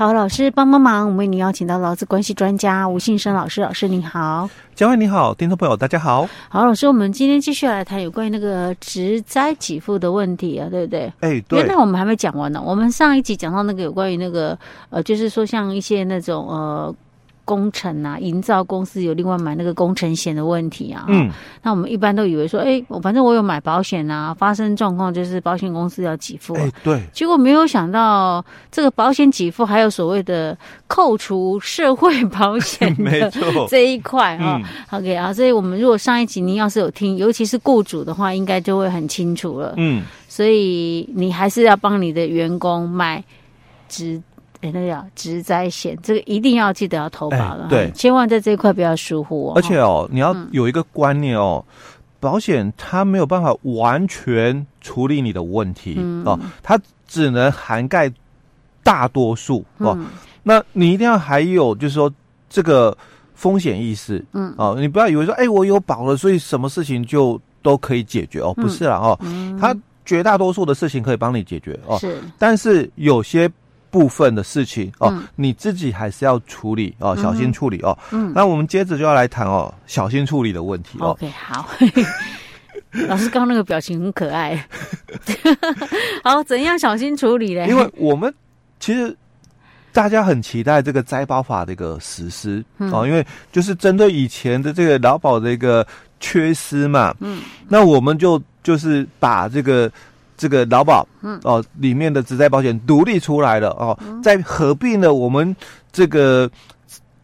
好，老师帮帮忙，我们为您邀请到劳资关系专家吴信生老师，老师你好，嘉惠你好，听众朋友大家好。好，老师，我们今天继续来谈有关于那个职灾给付的问题啊，对不对？哎、欸，对。那我们还没讲完呢，我们上一集讲到那个有关于那个呃，就是说像一些那种呃。工程啊，营造公司有另外买那个工程险的问题啊。嗯，那我们一般都以为说，哎、欸，我反正我有买保险啊，发生状况就是保险公司要给付、啊。哎、欸，对。结果没有想到，这个保险给付还有所谓的扣除社会保险的 这一块啊。OK 啊，所以我们如果上一集您要是有听，尤其是雇主的话，应该就会很清楚了。嗯，所以你还是要帮你的员工买职。哎，那个叫职灾险，这个一定要记得要投保了，欸、对，千万在这一块不要疏忽哦。而且哦，你要有一个观念哦，嗯、保险它没有办法完全处理你的问题、嗯、哦，它只能涵盖大多数哦。嗯、那你一定要还有就是说这个风险意识，嗯，哦，你不要以为说，哎，我有保了，所以什么事情就都可以解决哦，不是啦哦，嗯、它绝大多数的事情可以帮你解决哦，是，但是有些。部分的事情哦，嗯、你自己还是要处理哦，小心处理哦。嗯，那我们接着就要来谈哦，小心处理的问题哦。OK，好，老师刚刚那个表情很可爱。好，怎样小心处理呢？因为我们其实大家很期待这个摘包法的一个实施、嗯、哦，因为就是针对以前的这个劳保的一个缺失嘛。嗯，那我们就就是把这个。这个劳保，嗯，哦，里面的职灾保险独立出来了哦，在合并了我们这个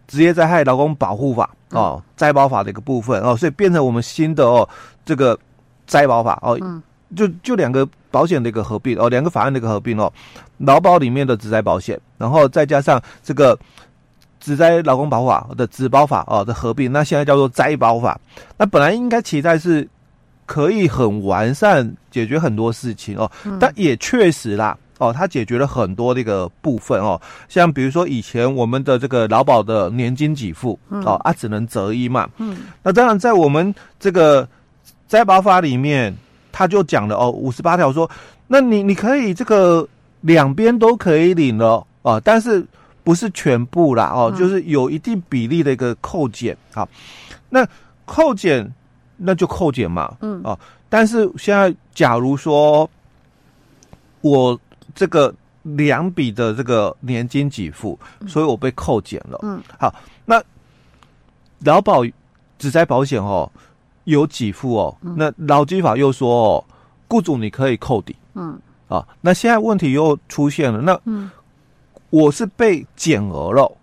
职业灾害劳工保护法哦，灾保法的一个部分哦，所以变成我们新的哦这个灾保法哦，就就两个保险的一个合并哦，两个法案的一个合并哦，劳保里面的职灾保险，然后再加上这个职灾劳工保护法的职保法哦的合并，那现在叫做灾保法，那本来应该期待是。可以很完善解决很多事情哦，嗯、但也确实啦哦，它解决了很多这个部分哦，像比如说以前我们的这个劳保的年金给付、嗯、哦啊只能择一嘛，嗯，那当然在我们这个灾保法里面，他就讲了哦五十八条说，那你你可以这个两边都可以领了哦，但是不是全部啦哦，嗯、就是有一定比例的一个扣减好，那扣减。那就扣减嘛，嗯。啊，但是现在假如说我这个两笔的这个年金给付，所以我被扣减了，嗯，好，那劳保职灾保险哦有给付哦，那劳基法又说哦，雇主你可以扣抵，嗯。啊，那现在问题又出现了，那嗯，我是被减额了。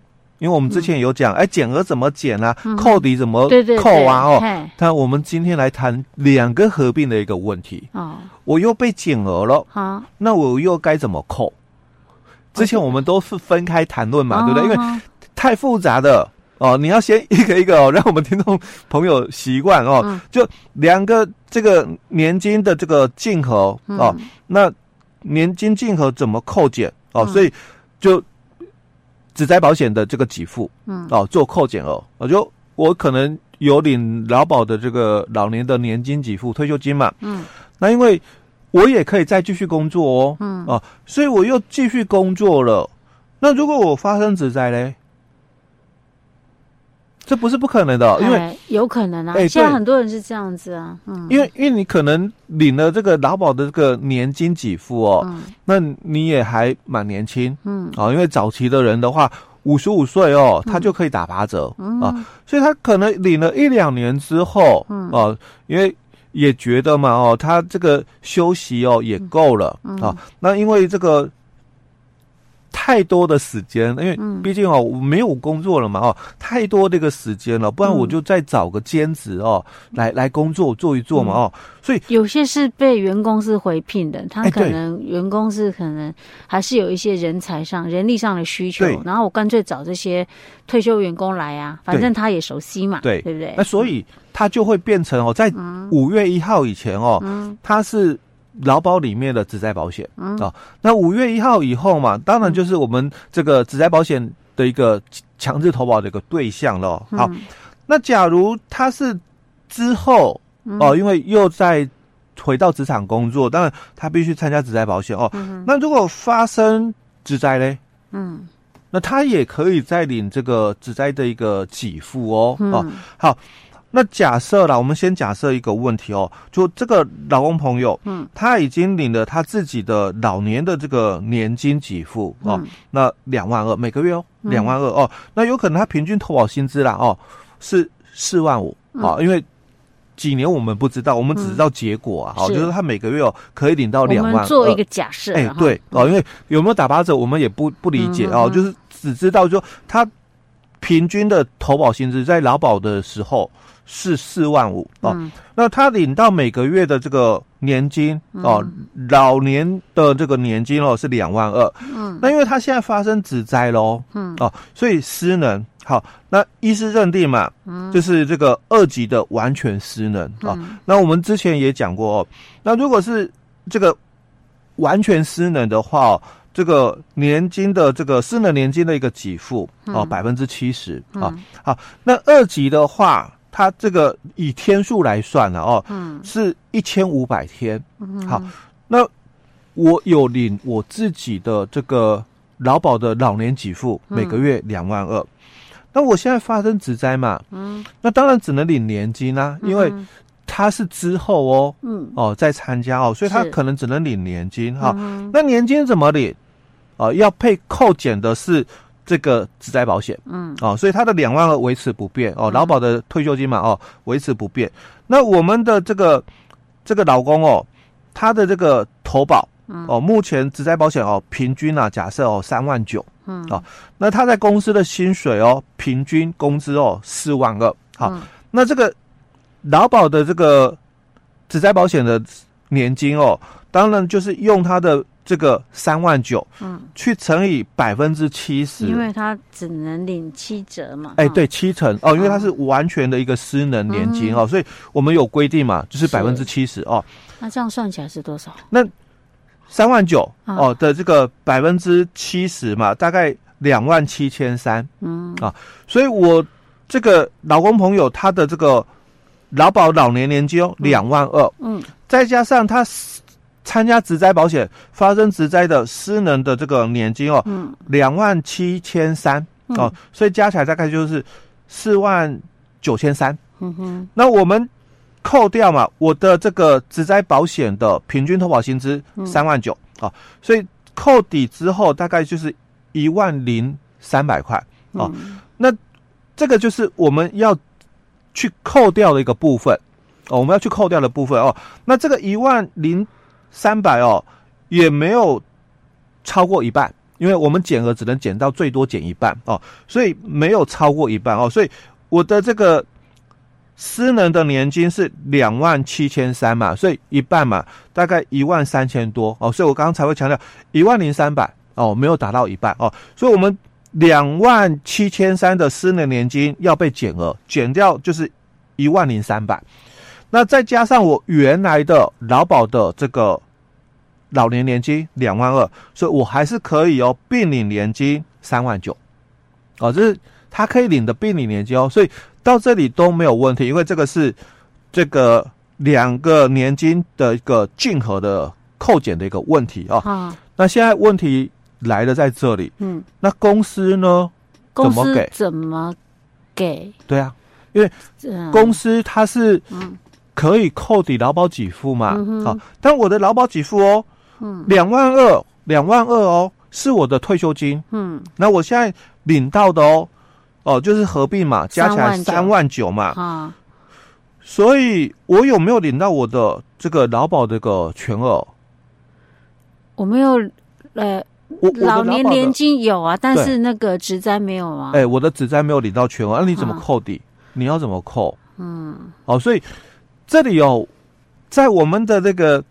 因为我们之前有讲，哎、嗯，减额怎么减啊？嗯、扣抵怎么扣啊？哦，但我们今天来谈两个合并的一个问题。哦，我又被减额了。好，那我又该怎么扣？之前我们都是分开谈论嘛，哦、对不对？因为太复杂的哦，你要先一个一个哦，让我们听众朋友习惯哦。嗯、就两个这个年金的这个竞合哦，嗯、那年金竞合怎么扣减哦？所以就。职灾保险的这个给付，嗯，哦，做扣减哦，我就我可能有领劳保的这个老年的年金给付退休金嘛，嗯，那因为我也可以再继续工作哦，嗯，哦，所以我又继续工作了。那如果我发生职灾嘞？这不是不可能的，因为有可能啊。现在很多人是这样子啊，嗯，因为因为你可能领了这个劳保的这个年金给付哦，那你也还蛮年轻，嗯，啊，因为早期的人的话，五十五岁哦，他就可以打八折啊，所以他可能领了一两年之后，嗯，啊，因为也觉得嘛，哦，他这个休息哦也够了嗯。啊，那因为这个。太多的时间，因为毕竟哦，我没有工作了嘛，哦，太多这个时间了，不然我就再找个兼职哦，来来工作做一做嘛，哦，所以有些是被原公司回聘的，他可能原公司可能还是有一些人才上、人力上的需求，然后我干脆找这些退休员工来啊，反正他也熟悉嘛，对，对不对？那所以他就会变成哦，在五月一号以前哦，他是。劳保里面的职灾保险啊、那五月一号以后嘛，当然就是我们这个职灾保险的一个强制投保的一个对象了。好，嗯、那假如他是之后哦，因为又在回到职场工作，当然他必须参加职灾保险哦。嗯、那如果发生职灾嘞，嗯，那他也可以再领这个职灾的一个给付哦。嗯、哦，好。那假设啦，我们先假设一个问题哦，就这个劳工朋友，嗯，他已经领了他自己的老年的这个年金给付哦，嗯、那两万二每个月哦，两万二哦，那有可能他平均投保薪资啦哦是四万五啊，因为几年我们不知道，我们只知道结果啊，好、嗯，就是他每个月哦可以领到两万二。做一个假设，哎，对哦，因为有没有打八折，我们也不不理解哦，就是只知道说他平均的投保薪资在劳保的时候。是四万五哦，嗯、那他领到每个月的这个年金哦，嗯、老年的这个年金哦是两万二，嗯，那因为他现在发生职灾喽，嗯。哦，所以失能。好，那医师认定嘛，嗯，就是这个二级的完全失能啊。那我们之前也讲过哦，那如果是这个完全失能的话，这个年金的这个失能年金的一个给付哦，百分之七十啊，好，那二级的话。它这个以天数来算了哦，嗯，是一千五百天，嗯，好，那我有领我自己的这个劳保的老年给付，每个月两万二，那我现在发生职灾嘛，嗯，那当然只能领年金啊，因为他是之后哦，嗯，哦再参加哦，所以他可能只能领年金哈，那年金怎么领？哦，要配扣减的是。这个职灾保险，嗯，哦，所以他的两万二维持不变。哦，劳保的退休金嘛，哦，维持不变。那我们的这个这个老公哦，他的这个投保，哦，目前职灾保险哦，平均啊，假设哦三万九，嗯，哦，那他在公司的薪水哦，平均工资哦四万二，好，那这个劳保的这个职灾保险的年金哦，当然就是用他的。这个三万九，嗯，去乘以百分之七十，因为它只能领七折嘛。哎，对，七成。哦，因为它是完全的一个失能年金哦，所以我们有规定嘛，就是百分之七十哦。那这样算起来是多少？那三万九哦的这个百分之七十嘛，大概两万七千三，嗯。啊，所以我这个老公朋友他的这个劳保老年年金哦两万二，嗯，再加上他。参加职灾保险发生职灾的失能的这个年金哦，嗯，两万七千三哦，所以加起来大概就是四万九千三。嗯哼，那我们扣掉嘛，我的这个职灾保险的平均投保薪资三万九啊，所以扣抵之后大概就是一万零三百块哦。嗯、那这个就是我们要去扣掉的一个部分哦，我们要去扣掉的部分哦。那这个一万零三百哦，也没有超过一半，因为我们减额只能减到最多减一半哦，所以没有超过一半哦，所以我的这个私人的年金是两万七千三嘛，所以一半嘛，大概一万三千多哦，所以我刚刚才会强调一万零三百哦，没有达到一半哦，所以我们两万七千三的私人年金要被减额，减掉就是一万零三百。那再加上我原来的劳保的这个老年年金两万二，所以我还是可以哦，并领年金三万九，哦，这是他可以领的并领年金哦，所以到这里都没有问题，因为这个是这个两个年金的一个竞合的扣减的一个问题啊。哦、那现在问题来了，在这里，嗯，那公司呢？公司怎么给？怎么给？对啊，因为公司它是嗯。可以扣抵劳保给付嘛？好，但我的劳保给付哦，嗯，两万二，两万二哦，是我的退休金。嗯，那我现在领到的哦，哦，就是合并嘛，加起来三万九嘛。啊，所以我有没有领到我的这个劳保这个全额？我没有，呃，我老年年金有啊，但是那个职灾没有啊。哎，我的职灾没有领到全额，那、啊、你怎么扣抵？啊、你要怎么扣？嗯，哦，所以。这里有，在我们的这个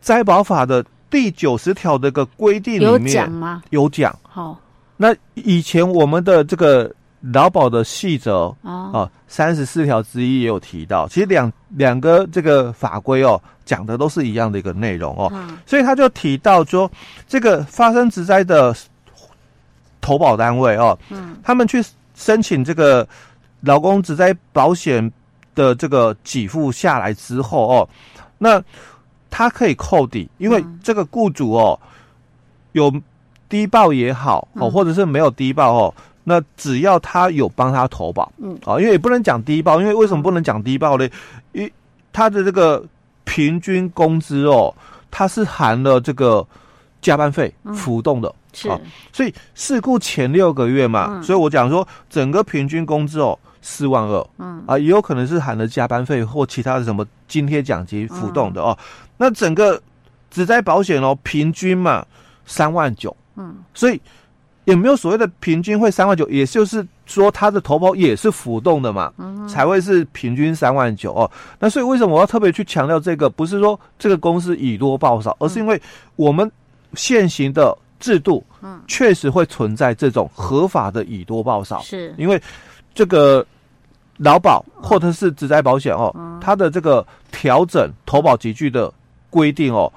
灾保法的第九十条的个规定里面有讲吗？有讲。好，那以前我们的这个劳保的细则啊，三十四条之一也有提到。其实两两个这个法规哦，讲的都是一样的一个内容哦。嗯、所以他就提到说，这个发生职灾的投保单位哦，嗯，他们去申请这个劳工职灾保险。的这个给付下来之后哦，那他可以扣抵，因为这个雇主哦有低报也好哦，或者是没有低报哦，那只要他有帮他投保，嗯，啊，因为也不能讲低报，因为为什么不能讲低报呢？因为他的这个平均工资哦，它是含了这个加班费浮动的，是，所以事故前六个月嘛，所以我讲说整个平均工资哦四万二，嗯。啊，也有可能是含了加班费或其他的什么津贴奖金浮动的哦，那整个只在保险哦平均嘛三万九。嗯，所以也没有所谓的平均会三万九，也就是说它的投保也是浮动的嘛，嗯，才会是平均三万九哦。那所以为什么我要特别去强调这个？不是说这个公司以多报少，而是因为我们现行的制度，嗯，确实会存在这种合法的以多报少，是。因为这个劳保或者是职灾保险哦，它的这个调整投保集聚的规定哦。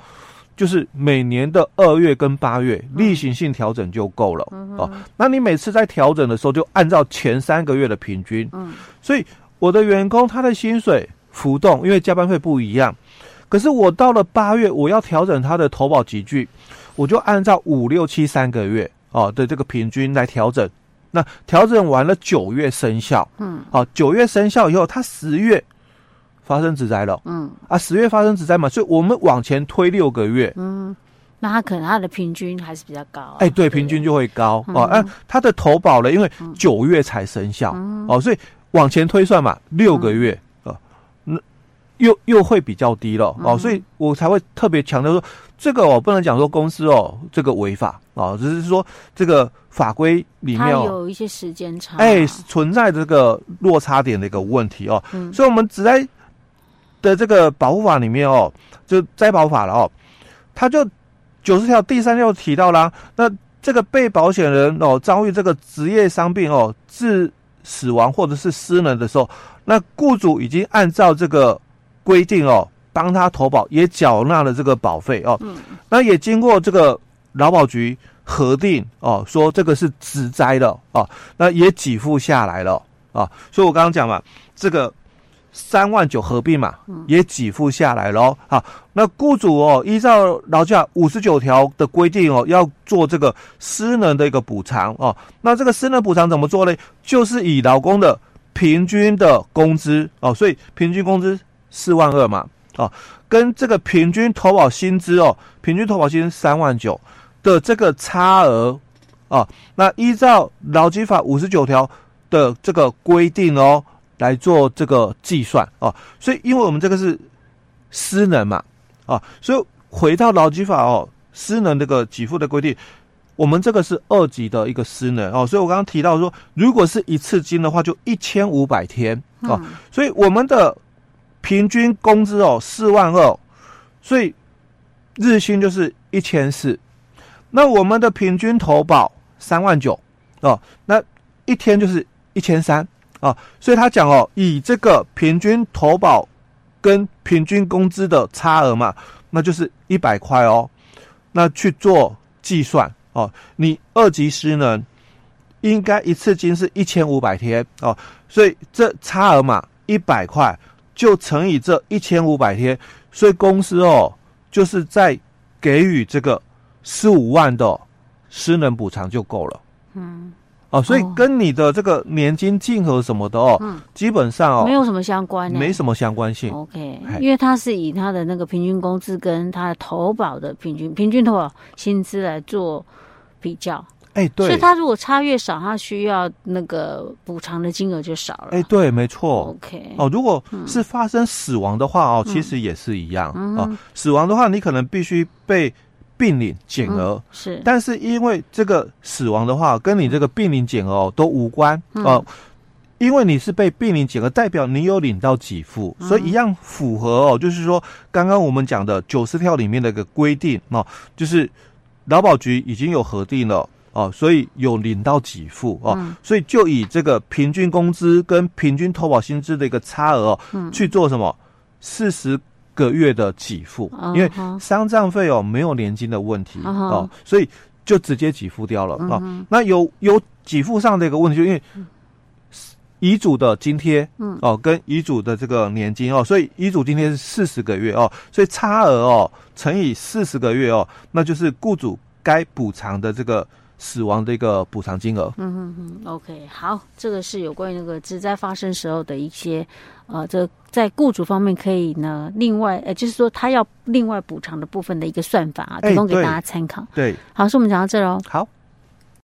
就是每年的二月跟八月例行性调整就够了、嗯、哦。那你每次在调整的时候，就按照前三个月的平均。嗯，所以我的员工他的薪水浮动，因为加班费不一样。可是我到了八月，我要调整他的投保集聚，我就按照五六七三个月哦的这个平均来调整。那调整完了九月生效。嗯，好、哦，九月生效以后，它十月。发生职灾了，嗯。啊，十月发生职灾嘛，所以我们往前推六个月，嗯，那它可能它的平均还是比较高，啊，哎，对，平均就会高，嗯、哦，啊，它的投保了，因为九月才生效，嗯，哦，所以往前推算嘛，六个月，又又会比较低了，哦，所以我才会特别强调说，这个我不能讲说公司哦，这个违法，哦，只是说这个法规里面有一些时间差，哎，存在这个落差点的一个问题哦，嗯，所以我们只在。的这个保护法里面哦，就灾保法了哦，他就九十条第三条提到啦，那这个被保险人哦遭遇这个职业伤病哦致死亡或者是失能的时候，那雇主已经按照这个规定哦帮他投保，也缴纳了这个保费哦，嗯，那也经过这个劳保局核定哦，说这个是职灾的哦，那也给付下来了啊，所以我刚刚讲嘛，这个。三万九合并嘛，也给付下来了。好，那雇主哦，依照劳教五十九条的规定哦，要做这个私能的一个补偿哦。那这个失能补偿怎么做呢？就是以劳工的平均的工资哦，所以平均工资四万二嘛，哦，跟这个平均投保薪资哦，平均投保薪资三万九的这个差额哦，那依照劳基法五十九条的这个规定哦。来做这个计算哦，所以因为我们这个是私能嘛，啊，所以回到劳基法哦，私能这个给付的规定，我们这个是二级的一个失能哦，所以我刚刚提到说，如果是一次金的话，就一千五百天哦，所以我们的平均工资哦四万二，所以日薪就是一千四，那我们的平均投保三万九哦，那一天就是一千三。啊，所以他讲哦，以这个平均投保跟平均工资的差额嘛，那就是一百块哦，那去做计算哦。你二级失能应该一次金是一千五百天哦，所以这差额嘛，一百块就乘以这一千五百天，所以公司哦就是在给予这个十五万的失能补偿就够了。嗯。哦，所以跟你的这个年金净额什么的哦，嗯，基本上哦，没有什么相关，没什么相关性。OK，因为它是以他的那个平均工资跟他的投保的平均平均投保薪资来做比较。哎，对，所以他如果差越少，他需要那个补偿的金额就少了。哎，对，没错。OK，哦，如果是发生死亡的话哦，其实也是一样哦。死亡的话，你可能必须被。并领减额、嗯、是，但是因为这个死亡的话，跟你这个并领减额都无关哦、嗯呃，因为你是被并领减额，代表你有领到给付，嗯、所以一样符合哦。就是说，刚刚我们讲的九十条里面的一个规定哦，就是劳保局已经有核定了哦，所以有领到给付哦，嗯、所以就以这个平均工资跟平均投保薪资的一个差额哦，嗯、去做什么？四十。个月的给付，因为丧葬费哦没有年金的问题哦，所以就直接给付掉了哦。那有有给付上的一个问题，就因为遗嘱的津贴哦跟遗嘱的这个年金哦，所以遗嘱津贴是四十个月哦，所以差额哦乘以四十个月哦，那就是雇主该补偿的这个死亡的一个补偿金额。嗯嗯嗯，OK，好，这个是有关于那个职灾发生时候的一些呃，这在雇主方面可以呢，另外呃，就是说他要另外补偿的部分的一个算法啊，提供给大家参考。对，好，是我们讲到这喽。好。